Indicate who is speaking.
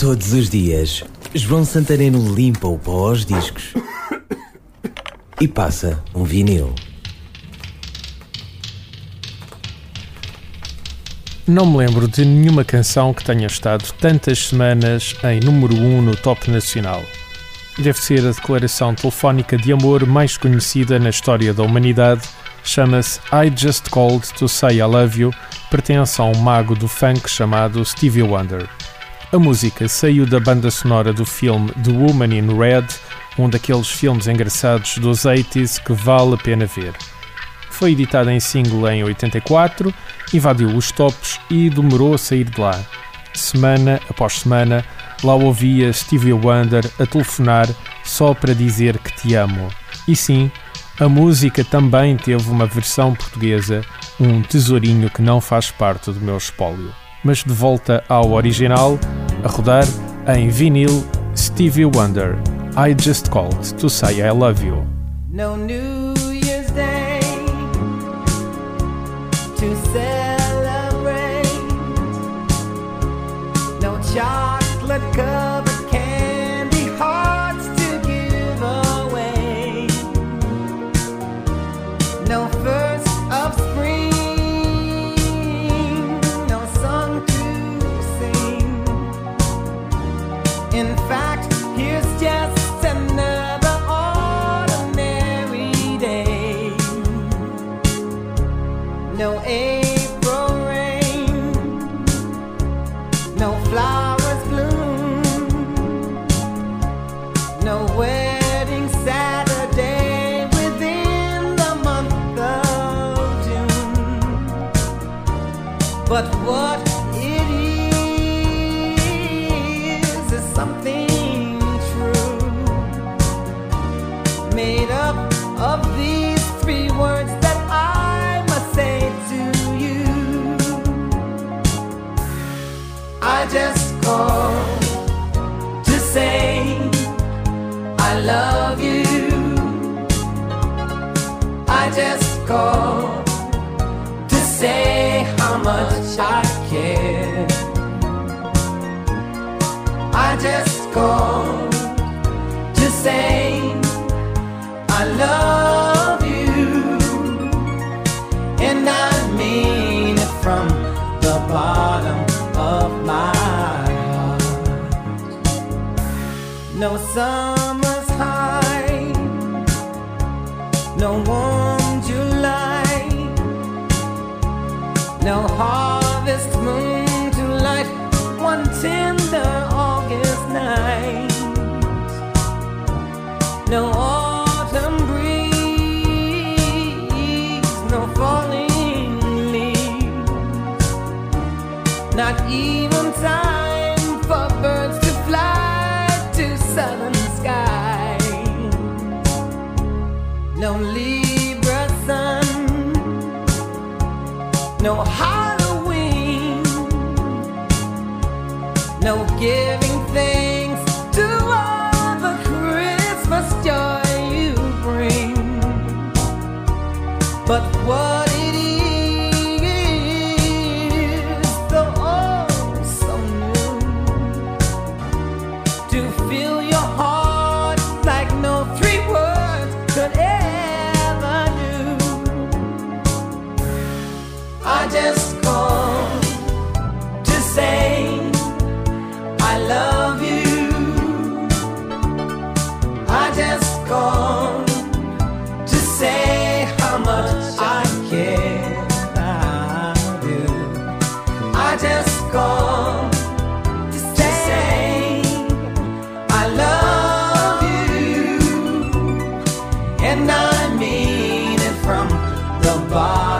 Speaker 1: Todos os dias, João Santareno limpa o pó aos discos e passa um vinil.
Speaker 2: Não me lembro de nenhuma canção que tenha estado tantas semanas em número 1 um no top nacional. Deve ser a declaração telefónica de amor mais conhecida na história da humanidade. Chama-se I Just Called to Say I Love You, pertence a um mago do funk chamado Stevie Wonder. A música saiu da banda sonora do filme The Woman in Red, um daqueles filmes engraçados dos 80s que vale a pena ver. Foi editada em single em 84, invadiu os tops e demorou a sair de lá. Semana após semana, lá ouvia Stevie Wonder a telefonar só para dizer que te amo. E sim, a música também teve uma versão portuguesa, um tesourinho que não faz parte do meu espólio. Mas de volta ao original, a rodar em vinil Stevie Wonder. I just called to say I love you.
Speaker 3: No New Year's Day to celebrate. No chocolate covered But what it is is something true, made up of these three words that I must say to you. I just called to say I love you. I just called to say I care. I just called to say I love you, and I mean it from the bottom of my heart. No summer's high, no warm July, no harvest not even time for birds to fly to southern skies. No Libra sun, no Halloween, no giving thanks to all the Christmas joy you bring. But what and I mean it from the bottom